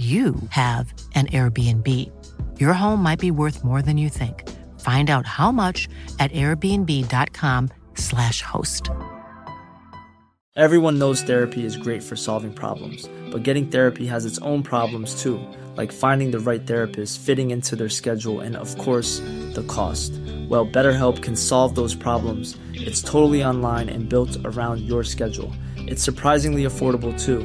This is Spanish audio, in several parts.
you have an Airbnb. Your home might be worth more than you think. Find out how much at airbnb.com/slash host. Everyone knows therapy is great for solving problems, but getting therapy has its own problems too, like finding the right therapist, fitting into their schedule, and of course, the cost. Well, BetterHelp can solve those problems. It's totally online and built around your schedule. It's surprisingly affordable too.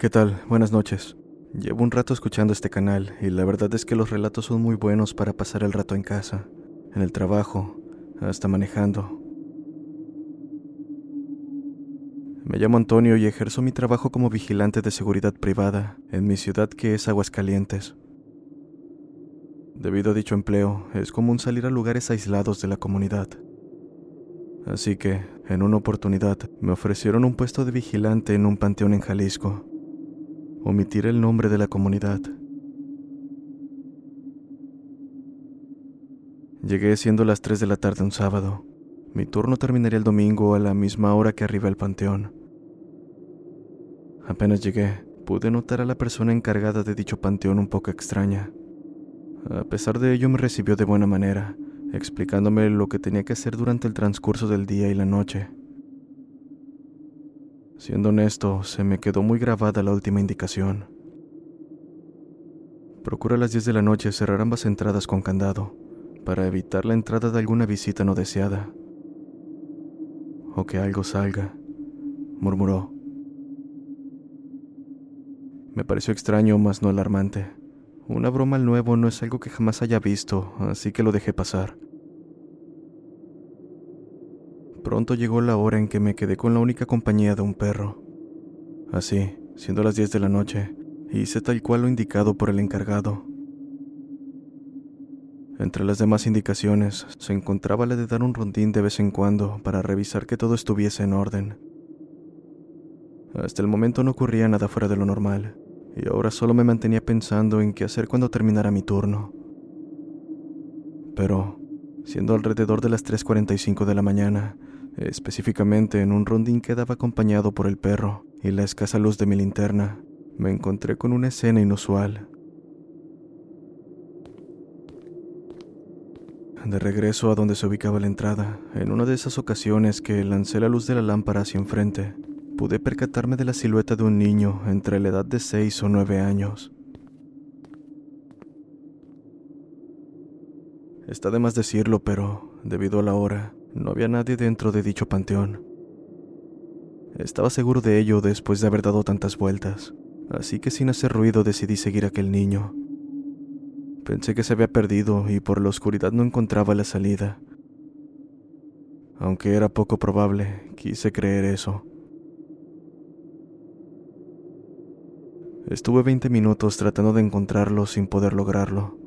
¿Qué tal? Buenas noches. Llevo un rato escuchando este canal y la verdad es que los relatos son muy buenos para pasar el rato en casa, en el trabajo, hasta manejando. Me llamo Antonio y ejerzo mi trabajo como vigilante de seguridad privada en mi ciudad que es Aguascalientes. Debido a dicho empleo, es común salir a lugares aislados de la comunidad. Así que, en una oportunidad, me ofrecieron un puesto de vigilante en un panteón en Jalisco. Omitir el nombre de la comunidad. Llegué siendo las 3 de la tarde un sábado. Mi turno terminaría el domingo a la misma hora que arriba al panteón. Apenas llegué, pude notar a la persona encargada de dicho panteón un poco extraña. A pesar de ello me recibió de buena manera, explicándome lo que tenía que hacer durante el transcurso del día y la noche. Siendo honesto, se me quedó muy grabada la última indicación. Procura a las 10 de la noche cerrar ambas entradas con candado, para evitar la entrada de alguna visita no deseada. O que algo salga, murmuró. Me pareció extraño, mas no alarmante. Una broma al nuevo no es algo que jamás haya visto, así que lo dejé pasar. Pronto llegó la hora en que me quedé con la única compañía de un perro. Así, siendo las 10 de la noche, hice tal cual lo indicado por el encargado. Entre las demás indicaciones se encontraba la de dar un rondín de vez en cuando para revisar que todo estuviese en orden. Hasta el momento no ocurría nada fuera de lo normal, y ahora solo me mantenía pensando en qué hacer cuando terminara mi turno. Pero, siendo alrededor de las 3.45 de la mañana, específicamente en un rondín que daba acompañado por el perro y la escasa luz de mi linterna, me encontré con una escena inusual. De regreso a donde se ubicaba la entrada, en una de esas ocasiones que lancé la luz de la lámpara hacia enfrente, pude percatarme de la silueta de un niño entre la edad de seis o nueve años. Está de más decirlo, pero, debido a la hora, no había nadie dentro de dicho panteón. Estaba seguro de ello después de haber dado tantas vueltas, así que sin hacer ruido decidí seguir a aquel niño. Pensé que se había perdido y por la oscuridad no encontraba la salida. Aunque era poco probable, quise creer eso. Estuve 20 minutos tratando de encontrarlo sin poder lograrlo.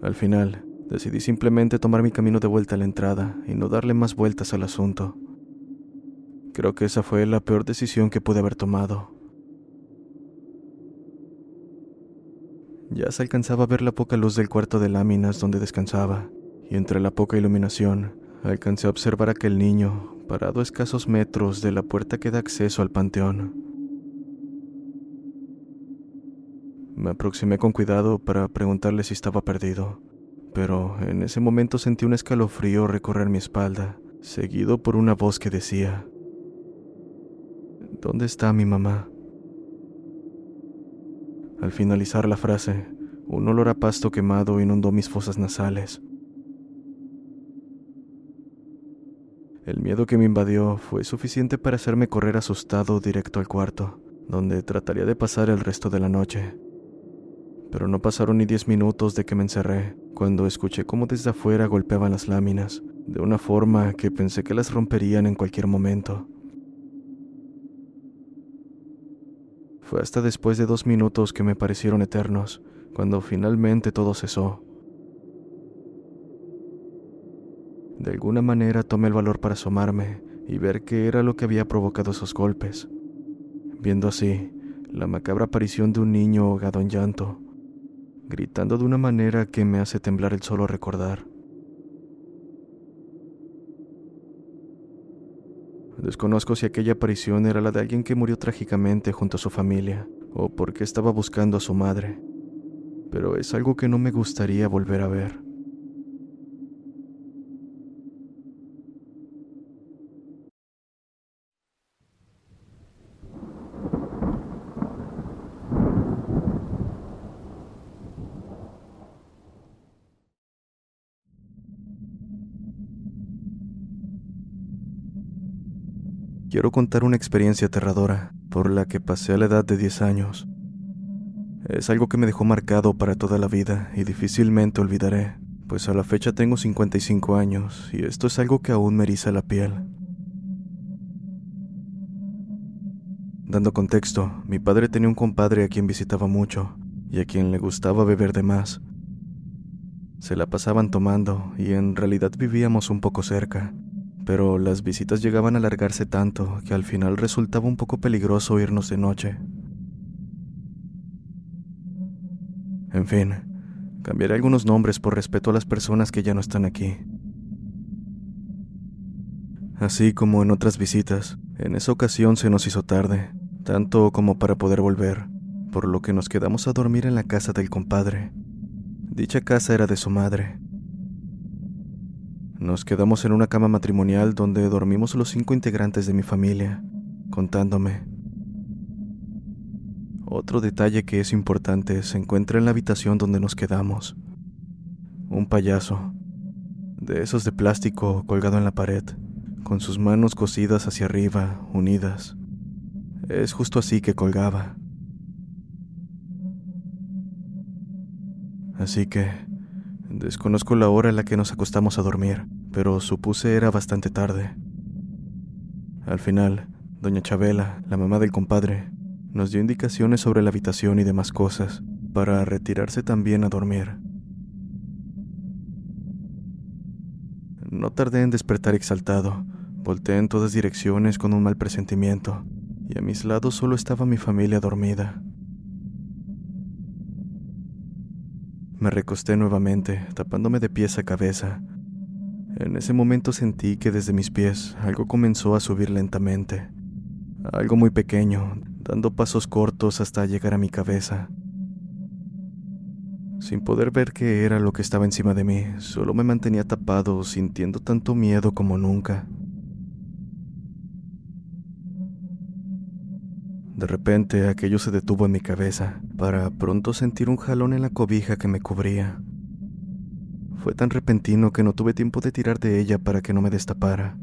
Al final, Decidí simplemente tomar mi camino de vuelta a la entrada y no darle más vueltas al asunto. Creo que esa fue la peor decisión que pude haber tomado. Ya se alcanzaba a ver la poca luz del cuarto de láminas donde descansaba, y entre la poca iluminación alcancé a observar a aquel niño parado a escasos metros de la puerta que da acceso al panteón. Me aproximé con cuidado para preguntarle si estaba perdido, pero en ese momento sentí un escalofrío recorrer mi espalda, seguido por una voz que decía, ¿Dónde está mi mamá? Al finalizar la frase, un olor a pasto quemado inundó mis fosas nasales. El miedo que me invadió fue suficiente para hacerme correr asustado directo al cuarto, donde trataría de pasar el resto de la noche. Pero no pasaron ni diez minutos de que me encerré, cuando escuché cómo desde afuera golpeaban las láminas, de una forma que pensé que las romperían en cualquier momento. Fue hasta después de dos minutos que me parecieron eternos, cuando finalmente todo cesó. De alguna manera tomé el valor para asomarme y ver qué era lo que había provocado esos golpes. Viendo así la macabra aparición de un niño ahogado en llanto, gritando de una manera que me hace temblar el solo recordar. Desconozco si aquella aparición era la de alguien que murió trágicamente junto a su familia, o porque estaba buscando a su madre, pero es algo que no me gustaría volver a ver. Quiero contar una experiencia aterradora por la que pasé a la edad de 10 años. Es algo que me dejó marcado para toda la vida y difícilmente olvidaré, pues a la fecha tengo 55 años y esto es algo que aún me eriza la piel. Dando contexto, mi padre tenía un compadre a quien visitaba mucho y a quien le gustaba beber de más. Se la pasaban tomando y en realidad vivíamos un poco cerca, pero las visitas llegaban a alargarse tanto que al final resultaba un poco peligroso irnos de noche. En fin, cambiaré algunos nombres por respeto a las personas que ya no están aquí. Así como en otras visitas, en esa ocasión se nos hizo tarde, tanto como para poder volver, por lo que nos quedamos a dormir en la casa del compadre. Dicha casa era de su madre, nos quedamos en una cama matrimonial donde dormimos los cinco integrantes de mi familia, contándome. Otro detalle que es importante se encuentra en la habitación donde nos quedamos. Un payaso, de esos de plástico colgado en la pared, con sus manos cosidas hacia arriba, unidas. Es justo así que colgaba. Así que Desconozco la hora en la que nos acostamos a dormir, pero supuse era bastante tarde. Al final, doña Chabela, la mamá del compadre, nos dio indicaciones sobre la habitación y demás cosas, para retirarse también a dormir. No tardé en despertar exaltado, volteé en todas direcciones con un mal presentimiento, y a mis lados solo estaba mi familia dormida. Me recosté nuevamente, tapándome de pies a cabeza. En ese momento sentí que desde mis pies algo comenzó a subir lentamente. Algo muy pequeño, dando pasos cortos hasta llegar a mi cabeza. Sin poder ver qué era lo que estaba encima de mí, solo me mantenía tapado, sintiendo tanto miedo como nunca. De repente aquello se detuvo en mi cabeza, para pronto sentir un jalón en la cobija que me cubría. Fue tan repentino que no tuve tiempo de tirar de ella para que no me destapara.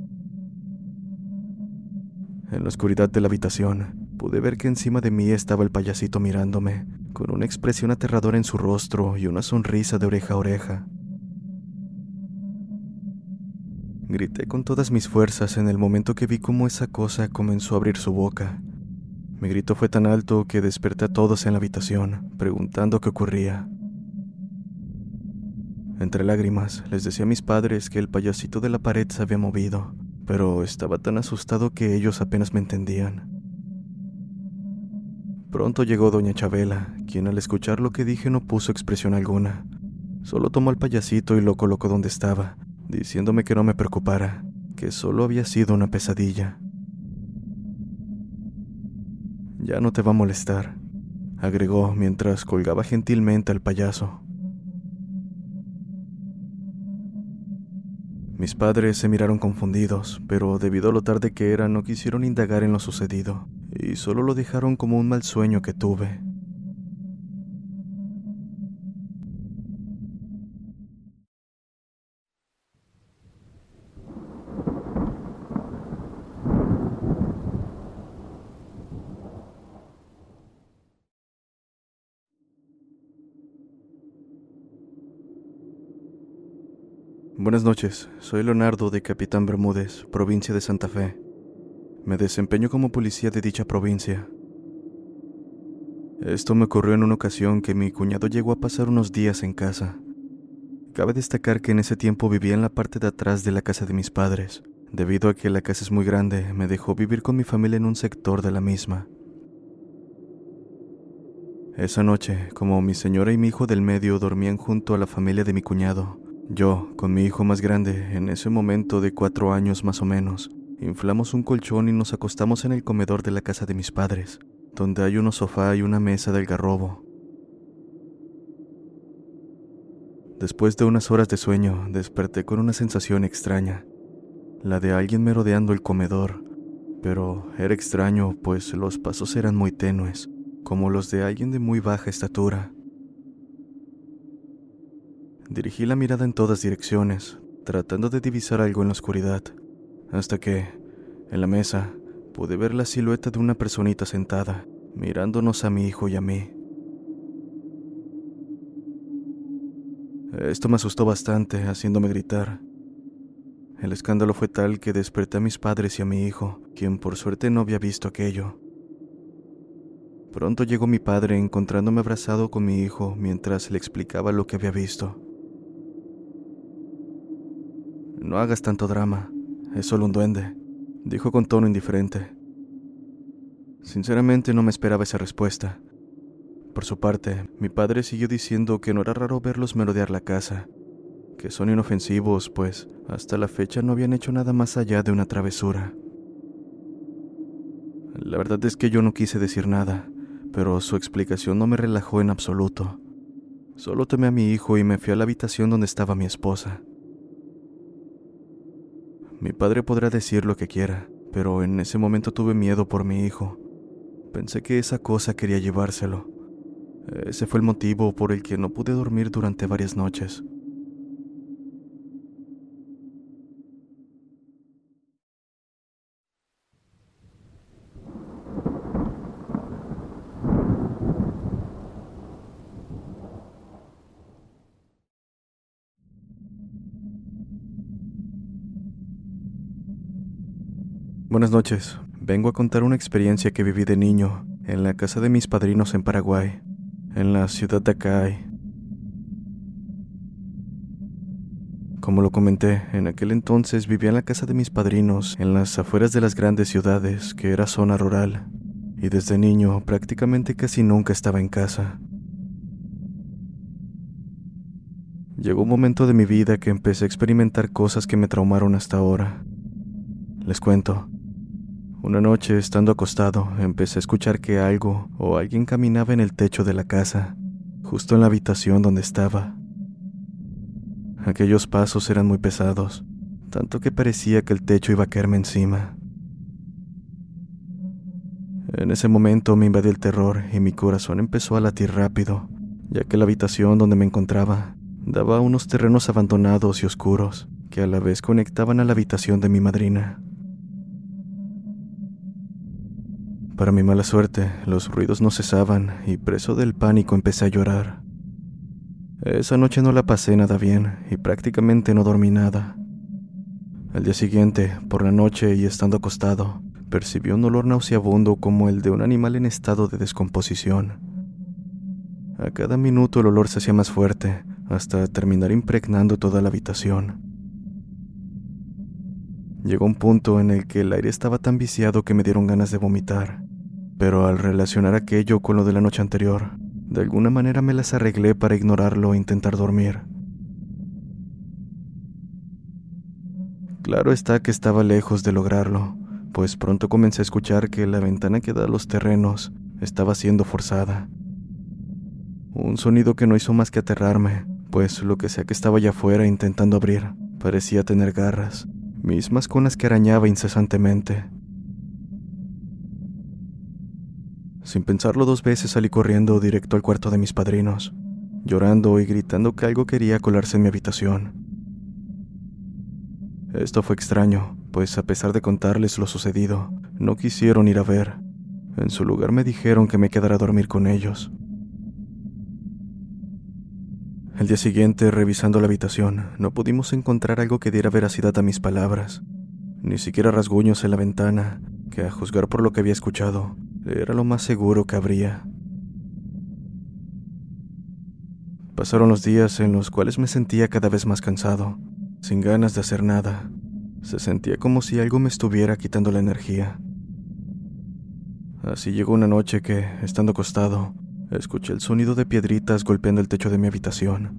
En la oscuridad de la habitación, pude ver que encima de mí estaba el payasito mirándome, con una expresión aterradora en su rostro y una sonrisa de oreja a oreja. Grité con todas mis fuerzas en el momento que vi cómo esa cosa comenzó a abrir su boca mi grito fue tan alto que desperté a todos en la habitación, preguntando qué ocurría. Entre lágrimas, les decía a mis padres que el payasito de la pared se había movido, pero estaba tan asustado que ellos apenas me entendían. Pronto llegó doña Chabela, quien al escuchar lo que dije no puso expresión alguna. Solo tomó al payasito y lo colocó donde estaba, diciéndome que no me preocupara, que solo había sido una pesadilla. Ya no te va a molestar, agregó mientras colgaba gentilmente al payaso. Mis padres se miraron confundidos, pero debido a lo tarde que era no quisieron indagar en lo sucedido y solo lo dejaron como un mal sueño que tuve. Buenas noches, soy Leonardo de Capitán Bermúdez, provincia de Santa Fe. Me desempeño como policía de dicha provincia. Esto me ocurrió en una ocasión que mi cuñado llegó a pasar unos días en casa. Cabe destacar que en ese tiempo vivía en la parte de atrás de la casa de mis padres. Debido a que la casa es muy grande, me dejó vivir con mi familia en un sector de la misma. Esa noche, como mi señora y mi hijo del medio dormían junto a la familia de mi cuñado, yo, con mi hijo más grande, en ese momento de cuatro años más o menos, Inflamos un colchón y nos acostamos en el comedor de la casa de mis padres, donde hay un sofá y una mesa del garrobo. Después de unas horas de sueño, desperté con una sensación extraña, la de alguien merodeando el comedor, pero era extraño pues los pasos eran muy tenues, como los de alguien de muy baja estatura. Dirigí la mirada en todas direcciones, tratando de divisar algo en la oscuridad hasta que, en la mesa, pude ver la silueta de una personita sentada, mirándonos a mi hijo y a mí. Esto me asustó bastante, haciéndome gritar. El escándalo fue tal que desperté a mis padres y a mi hijo, quien por suerte no había visto aquello. Pronto llegó mi padre encontrándome abrazado con mi hijo mientras le explicaba lo que había visto. No hagas tanto drama, es solo un duende, dijo con tono indiferente. Sinceramente no me esperaba esa respuesta. Por su parte, mi padre siguió diciendo que no era raro verlos merodear la casa, que son inofensivos, pues hasta la fecha no habían hecho nada más allá de una travesura. La verdad es que yo no quise decir nada, pero su explicación no me relajó en absoluto. Solo tomé a mi hijo y me fui a la habitación donde estaba mi esposa. Mi padre podrá decir lo que quiera, pero en ese momento tuve miedo por mi hijo. Pensé que esa cosa quería llevárselo. Ese fue el motivo por el que no pude dormir durante varias noches. Buenas noches. Vengo a contar una experiencia que viví de niño en la casa de mis padrinos en Paraguay, en la ciudad de Acay. Como lo comenté, en aquel entonces vivía en la casa de mis padrinos en las afueras de las grandes ciudades, que era zona rural, y desde niño prácticamente casi nunca estaba en casa. Llegó un momento de mi vida que empecé a experimentar cosas que me traumaron hasta ahora. Les cuento. Una noche, estando acostado, empecé a escuchar que algo o alguien caminaba en el techo de la casa, justo en la habitación donde estaba. Aquellos pasos eran muy pesados, tanto que parecía que el techo iba a caerme encima. En ese momento me invadió el terror y mi corazón empezó a latir rápido, ya que la habitación donde me encontraba daba unos terrenos abandonados y oscuros que a la vez conectaban a la habitación de mi madrina. Para mi mala suerte, los ruidos no cesaban y preso del pánico empecé a llorar. Esa noche no la pasé nada bien y prácticamente no dormí nada. Al día siguiente, por la noche y estando acostado, percibí un olor nauseabundo como el de un animal en estado de descomposición. A cada minuto el olor se hacía más fuerte, hasta terminar impregnando toda la habitación. Llegó un punto en el que el aire estaba tan viciado que me dieron ganas de vomitar. Pero al relacionar aquello con lo de la noche anterior, de alguna manera me las arreglé para ignorarlo e intentar dormir. Claro está que estaba lejos de lograrlo, pues pronto comencé a escuchar que la ventana que da a los terrenos estaba siendo forzada. Un sonido que no hizo más que aterrarme, pues lo que sea que estaba allá afuera intentando abrir parecía tener garras, mismas con las que arañaba incesantemente. Sin pensarlo dos veces salí corriendo directo al cuarto de mis padrinos, llorando y gritando que algo quería colarse en mi habitación. Esto fue extraño, pues a pesar de contarles lo sucedido, no quisieron ir a ver. En su lugar me dijeron que me quedara a dormir con ellos. El día siguiente, revisando la habitación, no pudimos encontrar algo que diera veracidad a mis palabras, ni siquiera rasguños en la ventana, que a juzgar por lo que había escuchado, era lo más seguro que habría. Pasaron los días en los cuales me sentía cada vez más cansado, sin ganas de hacer nada. Se sentía como si algo me estuviera quitando la energía. Así llegó una noche que, estando acostado, Escuché el sonido de piedritas golpeando el techo de mi habitación,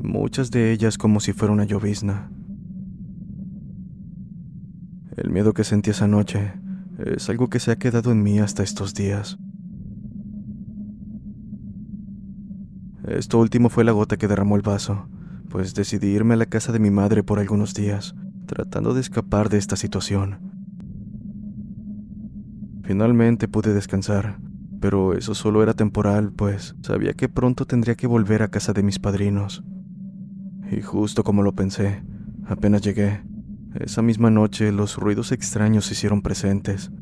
muchas de ellas como si fuera una llovizna. El miedo que sentí esa noche es algo que se ha quedado en mí hasta estos días. Esto último fue la gota que derramó el vaso, pues decidí irme a la casa de mi madre por algunos días, tratando de escapar de esta situación. Finalmente pude descansar, pero eso solo era temporal, pues sabía que pronto tendría que volver a casa de mis padrinos. Y justo como lo pensé, apenas llegué, esa misma noche los ruidos extraños se hicieron presentes.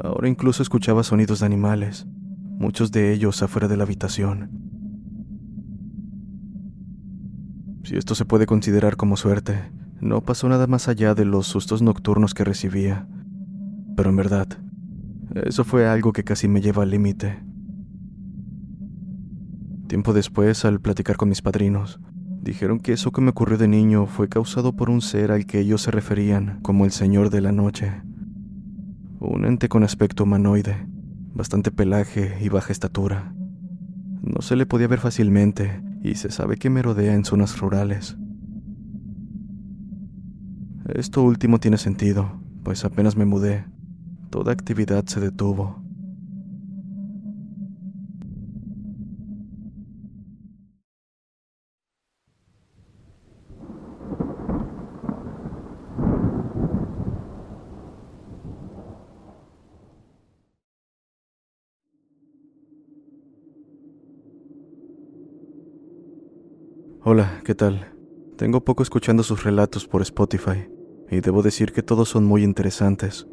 Ahora incluso escuchaba sonidos de animales, muchos de ellos afuera de la habitación. Si esto se puede considerar como suerte, no pasó nada más allá de los sustos nocturnos que recibía. Pero en verdad, eso fue algo que casi me lleva al límite. Tiempo después, al platicar con mis padrinos, dijeron que eso que me ocurrió de niño fue causado por un ser al que ellos se referían como el Señor de la Noche. Un ente con aspecto humanoide, bastante pelaje y baja estatura. No se le podía ver fácilmente y se sabe que merodea en zonas rurales. Esto último tiene sentido, pues apenas me mudé toda actividad se detuvo. Hola, ¿qué tal? Tengo poco escuchando sus relatos por Spotify, y debo decir que todos son muy interesantes.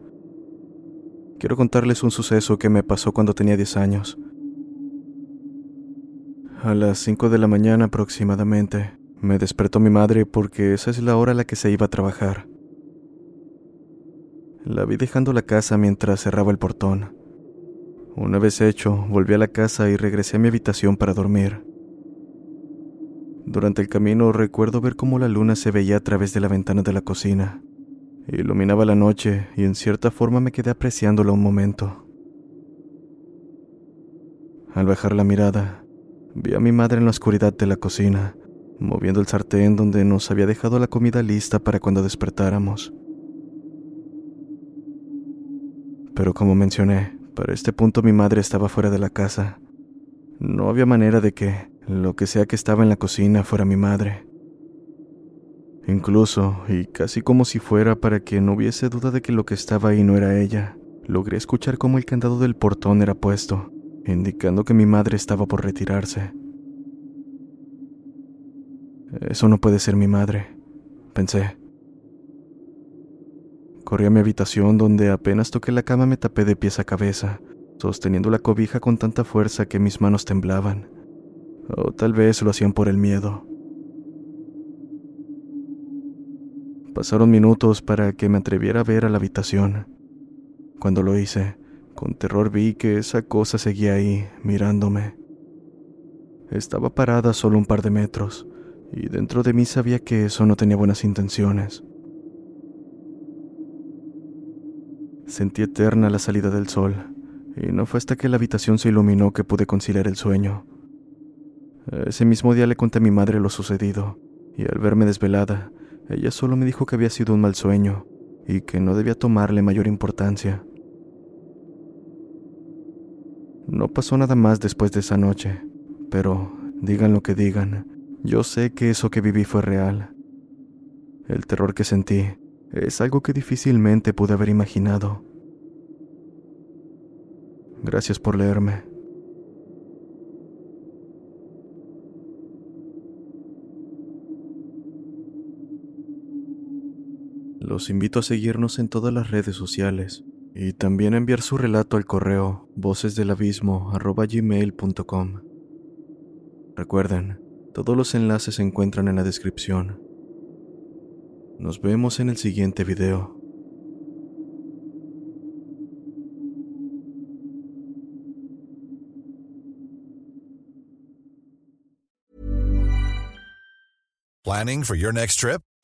Quiero contarles un suceso que me pasó cuando tenía 10 años. A las 5 de la mañana aproximadamente, me despertó mi madre porque esa es la hora a la que se iba a trabajar. La vi dejando la casa mientras cerraba el portón. Una vez hecho, volví a la casa y regresé a mi habitación para dormir. Durante el camino recuerdo ver cómo la luna se veía a través de la ventana de la cocina. Iluminaba la noche y en cierta forma me quedé apreciándola un momento. Al bajar la mirada, vi a mi madre en la oscuridad de la cocina, moviendo el sartén donde nos había dejado la comida lista para cuando despertáramos. Pero como mencioné, para este punto mi madre estaba fuera de la casa. No había manera de que lo que sea que estaba en la cocina fuera mi madre. Incluso, y casi como si fuera para que no hubiese duda de que lo que estaba ahí no era ella, logré escuchar cómo el candado del portón era puesto, indicando que mi madre estaba por retirarse. Eso no puede ser mi madre, pensé. Corrí a mi habitación donde apenas toqué la cama me tapé de pies a cabeza, sosteniendo la cobija con tanta fuerza que mis manos temblaban. O tal vez lo hacían por el miedo. Pasaron minutos para que me atreviera a ver a la habitación. Cuando lo hice, con terror vi que esa cosa seguía ahí, mirándome. Estaba parada solo un par de metros, y dentro de mí sabía que eso no tenía buenas intenciones. Sentí eterna la salida del sol, y no fue hasta que la habitación se iluminó que pude conciliar el sueño. Ese mismo día le conté a mi madre lo sucedido, y al verme desvelada, ella solo me dijo que había sido un mal sueño y que no debía tomarle mayor importancia. No pasó nada más después de esa noche, pero digan lo que digan, yo sé que eso que viví fue real. El terror que sentí es algo que difícilmente pude haber imaginado. Gracias por leerme. Los invito a seguirnos en todas las redes sociales y también a enviar su relato al correo vocesdelabismo.gmail.com. Recuerden, todos los enlaces se encuentran en la descripción. Nos vemos en el siguiente video. Planning for your next trip?